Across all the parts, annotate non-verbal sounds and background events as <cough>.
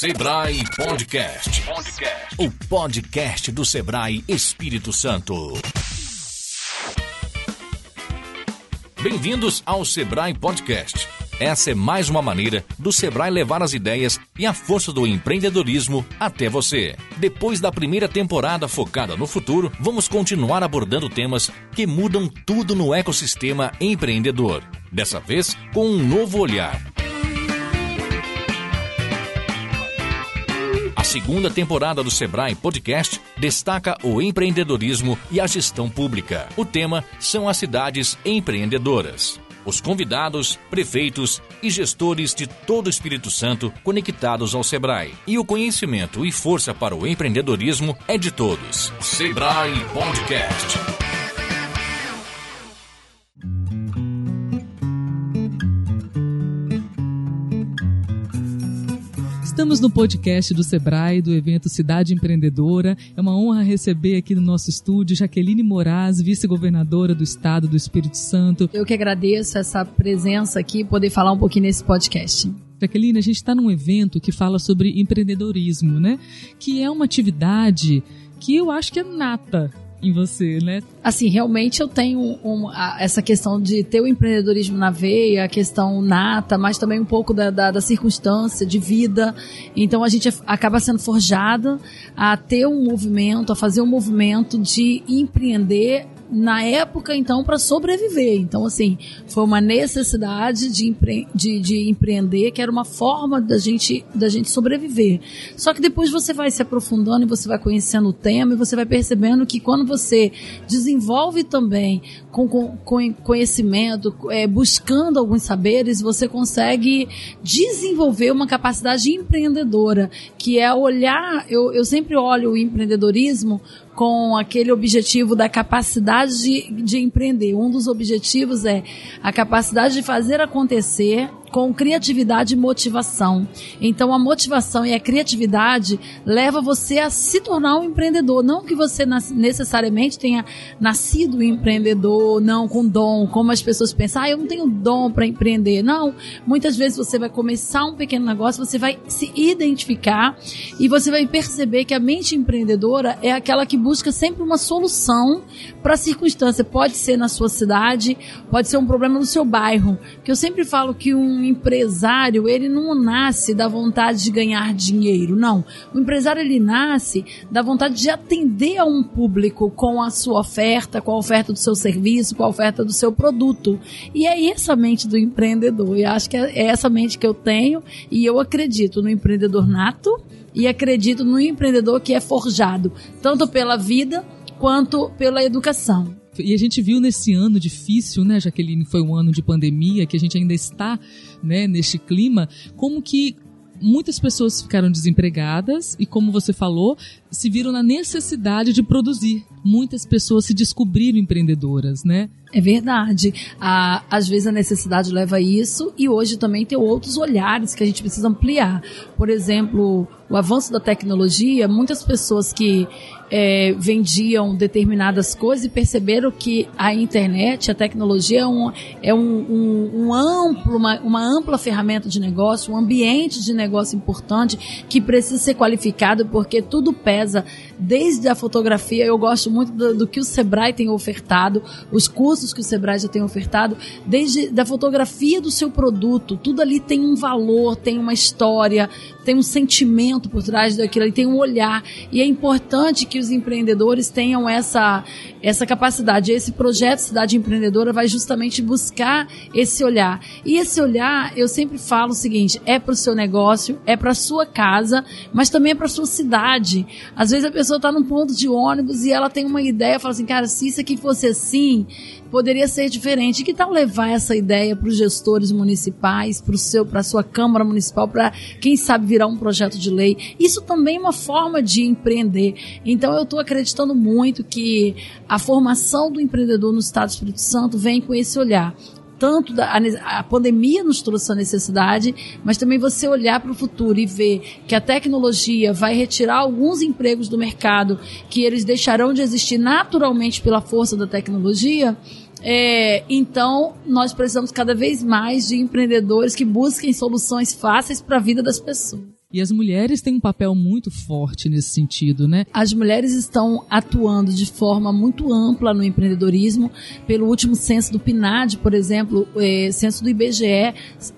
Sebrae Podcast. Podcast. O podcast do Sebrae Espírito Santo. Bem-vindos ao Sebrae Podcast. Essa é mais uma maneira do Sebrae levar as ideias e a força do empreendedorismo até você. Depois da primeira temporada focada no futuro, vamos continuar abordando temas que mudam tudo no ecossistema empreendedor. Dessa vez, com um novo olhar. Segunda temporada do Sebrae Podcast destaca o empreendedorismo e a gestão pública. O tema são as cidades empreendedoras. Os convidados, prefeitos e gestores de todo o Espírito Santo conectados ao Sebrae. E o conhecimento e força para o empreendedorismo é de todos. Sebrae Podcast. Estamos no podcast do Sebrae, do evento Cidade Empreendedora. É uma honra receber aqui no nosso estúdio Jaqueline Moraz, vice-governadora do estado do Espírito Santo. Eu que agradeço essa presença aqui, poder falar um pouquinho nesse podcast. Jaqueline, a gente está num evento que fala sobre empreendedorismo, né? Que é uma atividade que eu acho que é nata em você, né? Assim, realmente eu tenho um, essa questão de ter o empreendedorismo na veia, a questão nata, mas também um pouco da, da, da circunstância de vida. Então a gente acaba sendo forjada a ter um movimento, a fazer um movimento de empreender na época, então, para sobreviver. Então, assim, foi uma necessidade de, empre de, de, empreender, que era uma forma da gente, da gente sobreviver. Só que depois você vai se aprofundando e você vai conhecendo o tema e você vai percebendo que quando você desenvolve também com, com, com conhecimento, é, buscando alguns saberes, você consegue desenvolver uma capacidade empreendedora, que é olhar, eu, eu sempre olho o empreendedorismo com aquele objetivo da capacidade de, de empreender. Um dos objetivos é a capacidade de fazer acontecer com criatividade e motivação. Então a motivação e a criatividade leva você a se tornar um empreendedor, não que você necessariamente tenha nascido empreendedor, não com dom, como as pessoas pensam, ah, eu não tenho dom para empreender. Não, muitas vezes você vai começar um pequeno negócio, você vai se identificar e você vai perceber que a mente empreendedora é aquela que busca sempre uma solução para a circunstância. Pode ser na sua cidade, pode ser um problema no seu bairro. Que eu sempre falo que um um empresário, ele não nasce da vontade de ganhar dinheiro, não. O empresário, ele nasce da vontade de atender a um público com a sua oferta, com a oferta do seu serviço, com a oferta do seu produto. E é essa mente do empreendedor. E acho que é essa mente que eu tenho e eu acredito no empreendedor nato e acredito no empreendedor que é forjado, tanto pela vida quanto pela educação. E a gente viu nesse ano difícil, né, Jaqueline, foi um ano de pandemia, que a gente ainda está, né, neste clima, como que muitas pessoas ficaram desempregadas e, como você falou, se viram na necessidade de produzir. Muitas pessoas se descobriram empreendedoras, né? É verdade. Ah, às vezes a necessidade leva a isso e hoje também tem outros olhares que a gente precisa ampliar. Por exemplo, o avanço da tecnologia, muitas pessoas que é, vendiam determinadas coisas e perceberam que a internet, a tecnologia é um, é um, um, um amplo, uma, uma ampla ferramenta de negócio, um ambiente de negócio importante que precisa ser qualificado porque tudo pesa. Desde a fotografia, eu gosto muito do, do que o Sebrae tem ofertado, os cursos que o Sebrae já tem ofertado, desde da fotografia do seu produto, tudo ali tem um valor, tem uma história, tem um sentimento por trás daquilo, ali tem um olhar e é importante que os empreendedores tenham essa, essa capacidade. Esse projeto Cidade Empreendedora vai justamente buscar esse olhar. E esse olhar, eu sempre falo o seguinte: é para o seu negócio, é para sua casa, mas também é para sua cidade. Às vezes a pessoa está num ponto de ônibus e ela tem uma ideia, fala assim, cara, se isso aqui fosse assim, poderia ser diferente. Que tal levar essa ideia para os gestores municipais, para a sua Câmara Municipal, para quem sabe virar um projeto de lei? Isso também é uma forma de empreender. Então eu estou acreditando muito que a formação do empreendedor no Estado do Espírito Santo vem com esse olhar tanto da, a, a, pandemia nos trouxe essa necessidade, mas também você olhar para o futuro e ver que a tecnologia vai retirar alguns empregos do mercado, que eles deixarão de existir naturalmente pela força da tecnologia. É, então, nós precisamos cada vez mais de empreendedores que busquem soluções fáceis para a vida das pessoas. E as mulheres têm um papel muito forte nesse sentido, né? As mulheres estão atuando de forma muito ampla no empreendedorismo. Pelo último censo do PNAD, por exemplo, é, censo do IBGE,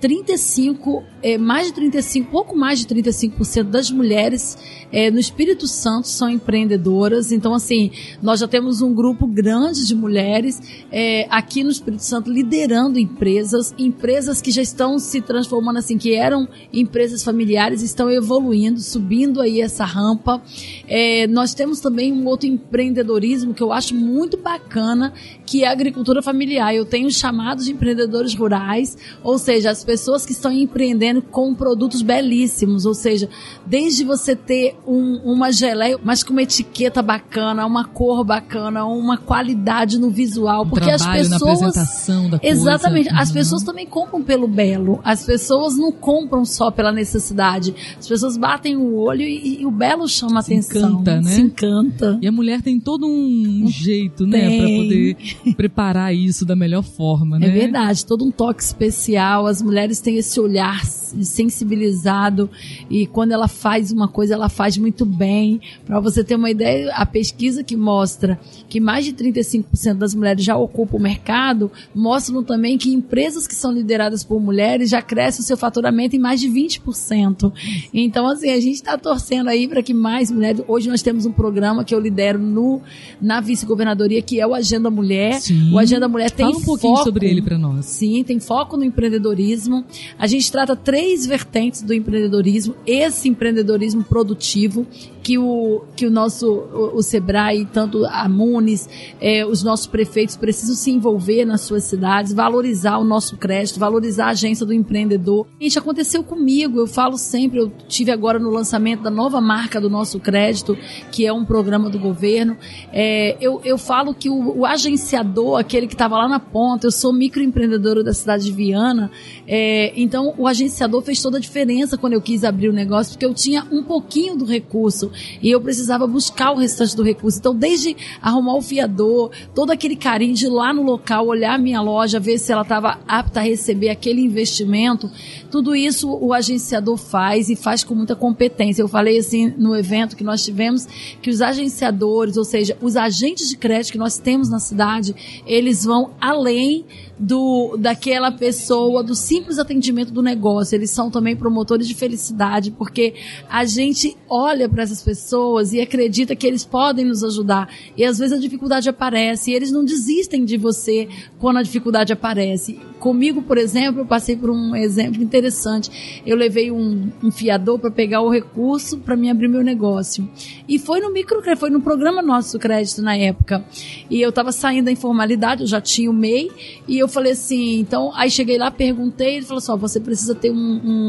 35, é, mais de 35, pouco mais de 35% das mulheres é, no Espírito Santo são empreendedoras. Então, assim, nós já temos um grupo grande de mulheres é, aqui no Espírito Santo liderando empresas, empresas que já estão se transformando assim, que eram empresas familiares, estão evoluindo, subindo aí essa rampa. É, nós temos também um outro empreendedorismo que eu acho muito bacana, que é a agricultura familiar. Eu tenho chamados de empreendedores rurais, ou seja, as pessoas que estão empreendendo com produtos belíssimos, ou seja, desde você ter um, uma geleia, mas com uma etiqueta bacana, uma cor bacana, uma qualidade no visual, Um porque as trabalho na pessoas apresentação da coisa. Exatamente. As Uhum. pessoas também compram pelo belo. As pessoas não compram só pela necessidade. As pessoas batem o olho e, e o belo chama Se atenção. encanta, né? Se encanta. E a mulher tem todo um jeito, né, Tem. pra poder <laughs> preparar isso da melhor forma, né? É verdade, todo um toque especial. As mulheres têm esse olhar sensibilizado e quando ela faz uma coisa, ela faz muito bem. Para você ter uma ideia, a pesquisa que mostra que mais de 35% das mulheres já ocupam o mercado, mostram também que empresas que são lideradas por mulheres já crescem o seu faturamento em mais de 20%. Então, assim, a gente está torcendo aí para que mais mulheres. Hoje nós temos um programa que eu lidero no, na vice-governadoria, que é o Agenda Mulher. Sim. O Agenda Mulher tem Fala um pouquinho foco- sobre ele pra nós. Sim, tem foco no empreendedorismo. A gente trata três vertentes do empreendedorismo. Esse empreendedorismo produtivo, que o, que o nosso, o, o Sebrae, tanto a Munis, eh, os nossos prefeitos precisam se envolver nas suas cidades, valorizar o nosso crédito, valorizar a agência do empreendedor. Isso aconteceu comigo, eu falo sempre, eu tive agora no lançamento da nova marca do nosso crédito, que é um programa do governo. Eh, eu, eu falo que o, o agenciador, aquele que estava lá na ponta, eu sou microempreendedora da cidade de Viana, é, então o agenciador fez toda a diferença quando eu quis abrir o negócio, porque eu tinha um pouquinho do recurso e eu precisava buscar o restante do recurso. Então, desde arrumar o fiador, todo aquele carinho de ir lá no local, olhar a minha loja, ver se ela estava apta a receber aquele investimento, tudo isso o agenciador faz e faz com muita competência. Eu falei assim no evento que nós tivemos que os agenciadores, ou seja, os agentes de crédito que nós temos na cidade, eles vão além do daquela pessoa, do simples atendimento do negócio. Eles são também promotores de felicidade, porque a gente olha para essas pessoas e acredita que eles podem nos ajudar. E às vezes a dificuldade aparece e eles não desistem de você quando a dificuldade aparece. Comigo, por exemplo, eu passei por um exemplo interessante. Eu levei um, um fiador para pegar o recurso para me abrir meu negócio. E foi no microcrédito, foi no programa nosso crédito na época. E eu estava saindo da informalidade, eu já tinha o MEI, e eu falei assim, então, aí cheguei lá, perguntei, ele falou assim, você precisa ter um,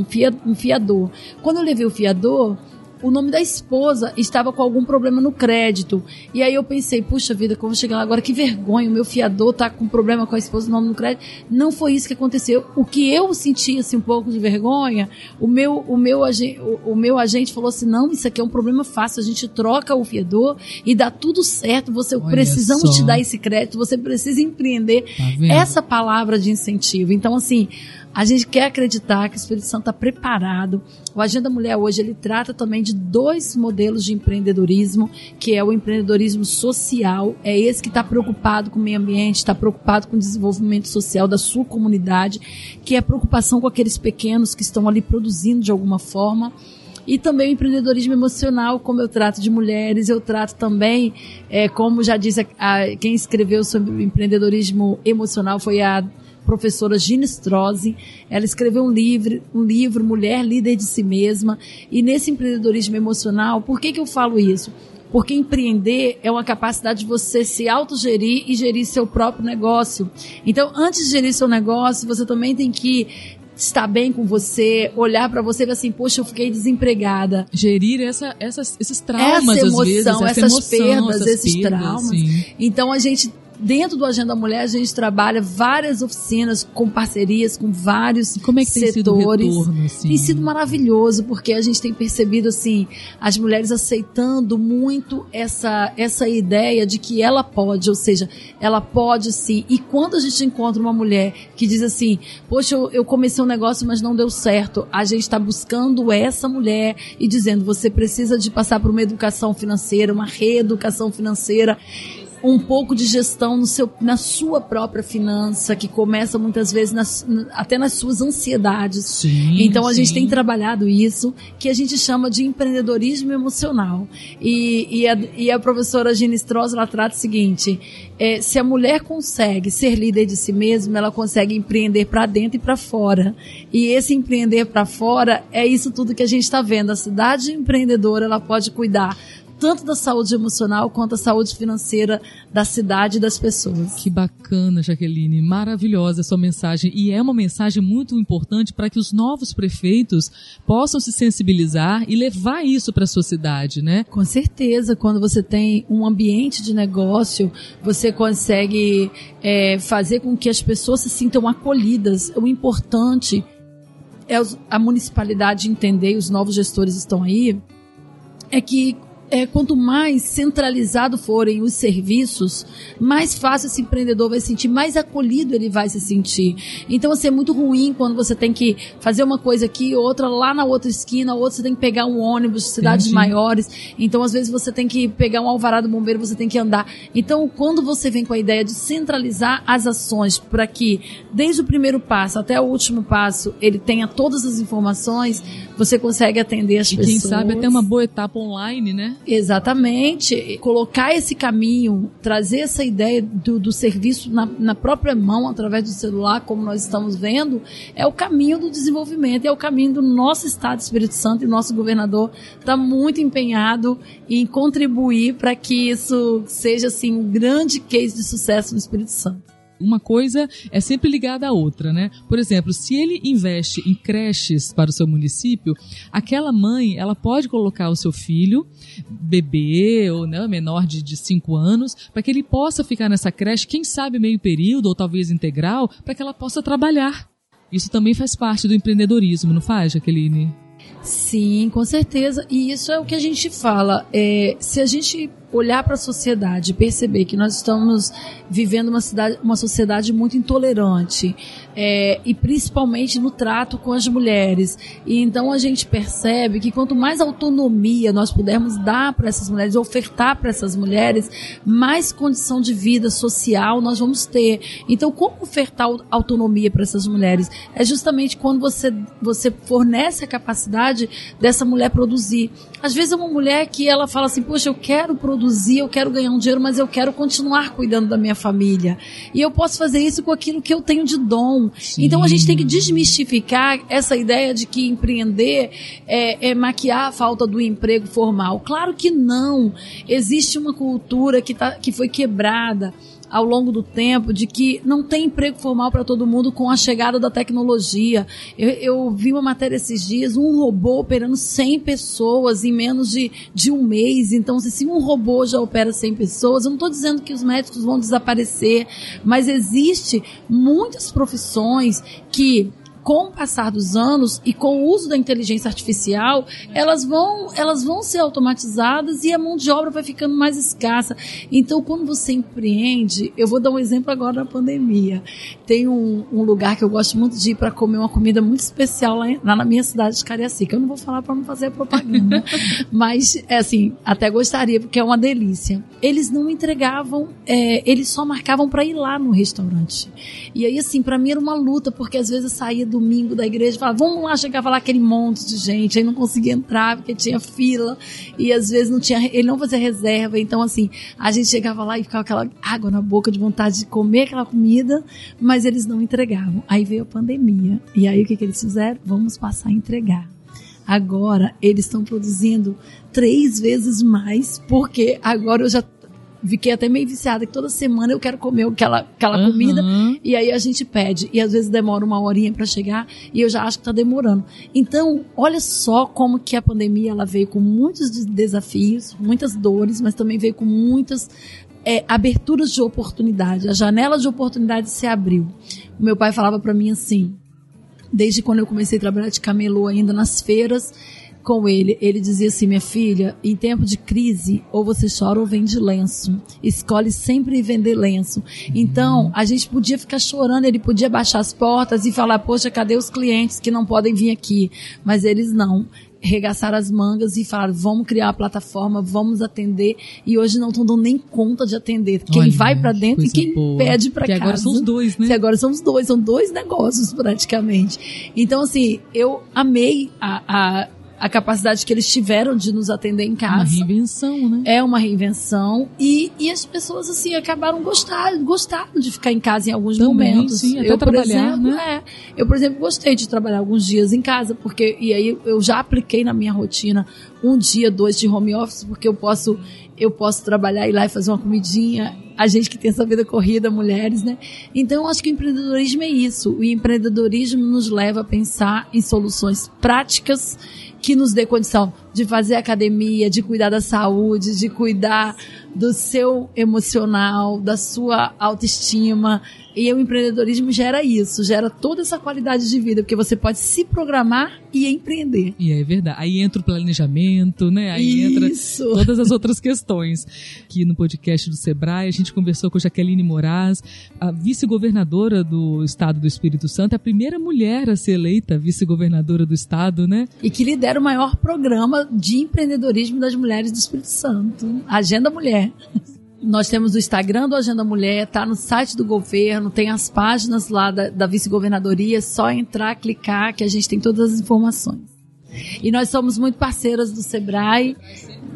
um, fia- um fiador. Quando eu levei o fiador, o nome da esposa estava com algum problema no crédito. E aí eu pensei, puxa vida, como chegar lá agora, que vergonha, o meu fiador tá com problema com a esposa, o nome no crédito. Não foi isso que aconteceu. O que eu senti, assim, um pouco de vergonha, o meu, o meu, agen- o, o meu agente falou assim, não, isso aqui é um problema fácil, a gente troca o fiador e dá tudo certo, você Olha precisamos só. te dar esse crédito, você precisa empreender Tá essa palavra de incentivo. Então, assim, a gente quer acreditar que o Espírito Santo está preparado. O Agenda Mulher hoje ele trata também de dois modelos de empreendedorismo, que é o empreendedorismo social, é esse que está preocupado com o meio ambiente, está preocupado com o desenvolvimento social da sua comunidade, que é a preocupação com aqueles pequenos que estão ali produzindo de alguma forma. E também o empreendedorismo emocional, como eu trato de mulheres, eu trato também, é, como já disse a- a- quem escreveu sobre o empreendedorismo emocional foi a professora Gina Strozzi. Ela escreveu um livro, um livro Mulher Líder de Si Mesma. E nesse empreendedorismo emocional, por que, que eu falo isso? Porque empreender é uma capacidade de você se autogerir e gerir seu próprio negócio. Então, antes de gerir seu negócio, você também tem que estar bem com você, olhar para você e ver assim, poxa, eu fiquei desempregada. Gerir essa, essas, esses traumas, essa às emoção, vezes, essa essas emoção, perdas, essas esses perdas, traumas. sim. Então a gente dentro do Agenda Mulher, a gente trabalha várias oficinas com parcerias com vários Como é que setores. Tem sido, retorno, assim? tem sido maravilhoso, porque a gente tem percebido assim, as mulheres aceitando muito essa, essa ideia de que ela pode, ou seja, ela pode sim. E quando a gente encontra uma mulher que diz assim, poxa, eu, eu comecei um negócio, mas não deu certo, a gente está buscando essa mulher e dizendo, você precisa de passar por uma educação financeira, uma reeducação financeira um pouco de gestão no seu, na sua própria finança, que começa muitas vezes nas, até nas suas ansiedades. Sim, então a sim. gente tem trabalhado isso, que a gente chama de empreendedorismo emocional. E, e, a, e a professora Gina Stross, ela trata o seguinte, é, se a mulher consegue ser líder de si mesma, ela consegue empreender para dentro e para fora. E esse empreender para fora é isso tudo que a gente está vendo. A cidade empreendedora, ela pode cuidar tanto da saúde emocional quanto da saúde financeira da cidade e das pessoas. Que bacana, Jaqueline. Maravilhosa a sua mensagem. E é uma mensagem muito importante para que os novos prefeitos possam se sensibilizar e levar isso para a sua cidade, né? Com certeza, quando você tem um ambiente de negócio, você consegue é, fazer com que as pessoas se sintam acolhidas. O importante é a municipalidade entender, e os novos gestores estão aí, é que é, quanto mais centralizado forem os serviços, mais fácil esse empreendedor vai se sentir, mais acolhido ele vai se sentir. Então, assim, é muito ruim quando você tem que fazer uma coisa aqui, outra lá na outra esquina, outra você tem que pegar um ônibus, cidades Entendi. maiores. Então, às vezes, você tem que pegar um alvará do bombeiro, você tem que andar. Então, quando você vem com a ideia de centralizar as ações para que, desde o primeiro passo até o último passo, ele tenha todas as informações, você consegue atender as E pessoas. quem sabe até uma boa etapa online, né? Exatamente. Colocar esse caminho, trazer essa ideia do, do serviço na, na, própria mão, através do celular, como nós estamos vendo, é o caminho do desenvolvimento, é o caminho do nosso Estado do Espírito Santo e nosso governador está muito empenhado em contribuir para que isso seja assim um grande case de sucesso no Espírito Santo uma coisa é sempre ligada à outra, né? Por exemplo, se ele investe em creches para o seu município, aquela mãe, ela pode colocar o seu filho, bebê ou né, menor de 5 anos, para que ele possa ficar nessa creche, quem sabe meio período ou talvez integral, para que ela possa trabalhar. Isso também faz parte do empreendedorismo, não faz, Jaqueline? Sim, com certeza. E isso é o que a gente fala. É, se a gente olhar para a sociedade e perceber que nós estamos vivendo uma, cidade, uma sociedade muito intolerante é, e principalmente no trato com as mulheres. E então a gente percebe que quanto mais autonomia nós pudermos dar para essas mulheres, ofertar para essas mulheres, mais condição de vida social nós vamos ter. Então, como ofertar autonomia para essas mulheres? É justamente quando você, você fornece a capacidade dessa mulher produzir. Às vezes é uma mulher que ela fala assim, poxa, eu quero produzir produzir, eu quero ganhar um dinheiro, mas eu quero continuar cuidando da minha família. E eu posso fazer isso com aquilo que eu tenho de dom. Sim. Então a gente tem que desmistificar essa ideia de que empreender é, é, maquiar a falta do emprego formal. Claro que não. Existe uma cultura que, tá, que foi quebrada ao longo do tempo de que não tem emprego formal para todo mundo com a chegada da tecnologia. Eu, eu, vi uma matéria esses dias, um robô operando 100 pessoas em menos de, de um mês. Então, se um robô já opera 100 pessoas, eu não estou dizendo que os médicos vão desaparecer, mas existe muitas profissões que com o passar dos anos e com o uso da inteligência artificial, elas vão, elas vão ser automatizadas e a mão de obra vai ficando mais escassa. Então, quando você empreende, eu vou dar um exemplo agora na pandemia. Tem um, um lugar que eu gosto muito de ir para comer uma comida muito especial lá, lá, na minha cidade de Cariacica. Eu não vou falar para não fazer propaganda, <laughs> mas é assim, até gostaria porque é uma delícia. Eles não entregavam, é, eles só marcavam para ir lá no restaurante. E aí, assim, para mim era uma luta porque às vezes eu saía domingo da igreja, falava, vamos lá, chegava lá aquele monte de gente, aí não conseguia entrar porque tinha fila e às vezes não tinha, ele não fazia reserva, então assim, a gente chegava lá e ficava aquela água na boca de vontade de comer aquela comida, mas eles não entregavam. Aí veio a pandemia e aí o que, que eles fizeram? Vamos passar a entregar. Agora eles estão produzindo três vezes mais, porque agora eu já fiquei até meio viciada, que toda semana eu quero comer aquela, aquela Uhum. comida, e aí a gente pede, e às vezes demora uma horinha para chegar, e eu já acho que tá demorando. Então, olha só como que a pandemia ela veio com muitos des- desafios, muitas dores, mas também veio com muitas é, aberturas de oportunidade. A janela de oportunidade se abriu. O meu pai falava para mim assim, desde quando eu comecei a trabalhar de camelô ainda nas feiras, com ele, ele dizia assim: minha filha, em tempo de crise, ou você chora ou vende lenço. Escolhe sempre vender lenço. Então, a gente podia ficar chorando, ele podia baixar as portas e falar: poxa, cadê os clientes que não podem vir aqui? Mas eles não regaçaram as mangas e falaram: vamos criar uma plataforma, vamos atender. E hoje não estão dando nem conta de atender. Quem Olha, vai para dentro e quem boa. pede para casa. agora são os dois, né? Que agora são os dois, são dois negócios praticamente. Então, assim, eu amei a, a a capacidade que eles tiveram de nos atender em casa. Uma reinvenção, né? É uma reinvenção. E, e as pessoas, assim, acabaram gostando, gostaram de ficar em casa em alguns Também, momentos. Sim, até eu, por exemplo, né? é, eu, por exemplo, gostei de trabalhar alguns dias em casa, porque, e aí eu já apliquei na minha rotina um dia, dois de home office, porque eu posso, eu posso trabalhar, ir lá e fazer uma comidinha. A gente que tem essa vida corrida, mulheres, né? Então, eu acho que o empreendedorismo é isso. O empreendedorismo nos leva a pensar em soluções práticas que nos dê condição de fazer academia, de cuidar da saúde, de cuidar do seu emocional, da sua autoestima. E o empreendedorismo gera isso, gera toda essa qualidade de vida, porque você pode se programar e empreender. E é verdade. Aí entra o planejamento, né? Aí isso. entra todas as outras questões. Aqui no podcast do Sebrae, a gente conversou com Jaqueline Moraes, a vice-governadora do estado do Espírito Santo, a primeira mulher a ser eleita vice-governadora do estado, né? E que lidera o maior programa de empreendedorismo das mulheres do Espírito Santo, Agenda Mulher. Nós temos o Instagram do Agenda Mulher, tá no site do governo, tem as páginas lá da, da vice-governadoria, é só entrar, clicar, que a gente tem todas as informações. E nós somos muito parceiras do Sebrae,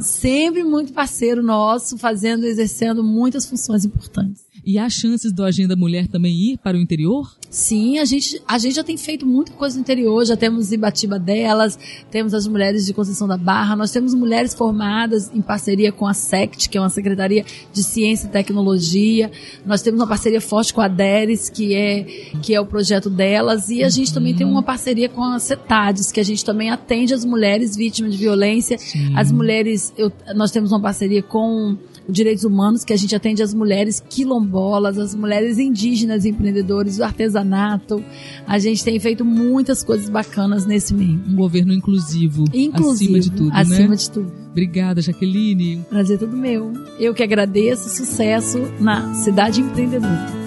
sempre muito parceiro nosso, fazendo, exercendo muitas funções importantes. E há chances do Agenda Mulher também ir para o interior? Sim, a gente, a gente já tem feito muita coisa no interior, já temos Ibatiba delas, temos as mulheres de Conceição da Barra, nós temos mulheres formadas em parceria com a SECT, que é uma Secretaria de Ciência e Tecnologia, nós temos uma parceria forte com a DERES, que é, que é o projeto delas, e a gente uhum. também tem uma parceria com a CETADES, que a gente também atende as mulheres vítimas de violência, Sim. as mulheres, eu, nós temos uma parceria com direitos humanos, que a gente atende as mulheres quilombolas, as mulheres indígenas empreendedores, o artesanato. A gente tem feito muitas coisas bacanas nesse meio. Um governo inclusivo, inclusivo acima de tudo, acima né? de tudo. Obrigada, Jaqueline. Prazer todo meu. Eu que agradeço, sucesso na Cidade Empreendedora.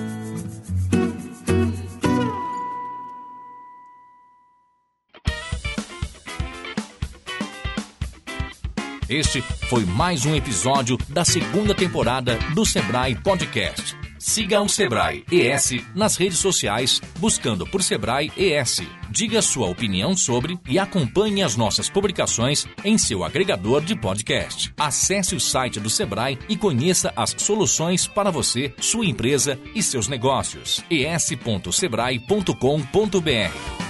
Este foi mais um episódio da segunda temporada do Sebrae Podcast. Siga o Sebrae ES nas redes sociais, buscando por Sebrae ES. Diga sua opinião sobre e acompanhe as nossas publicações em seu agregador de podcast. Acesse o site do Sebrae e conheça as soluções para você, sua empresa e seus negócios. es.sebrae.com.br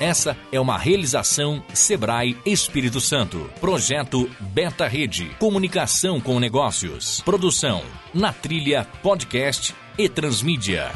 Essa é uma realização Sebrae Espírito Santo. Projeto Beta Rede. Comunicação com negócios. Produção Na Trilha Podcast e Transmídia.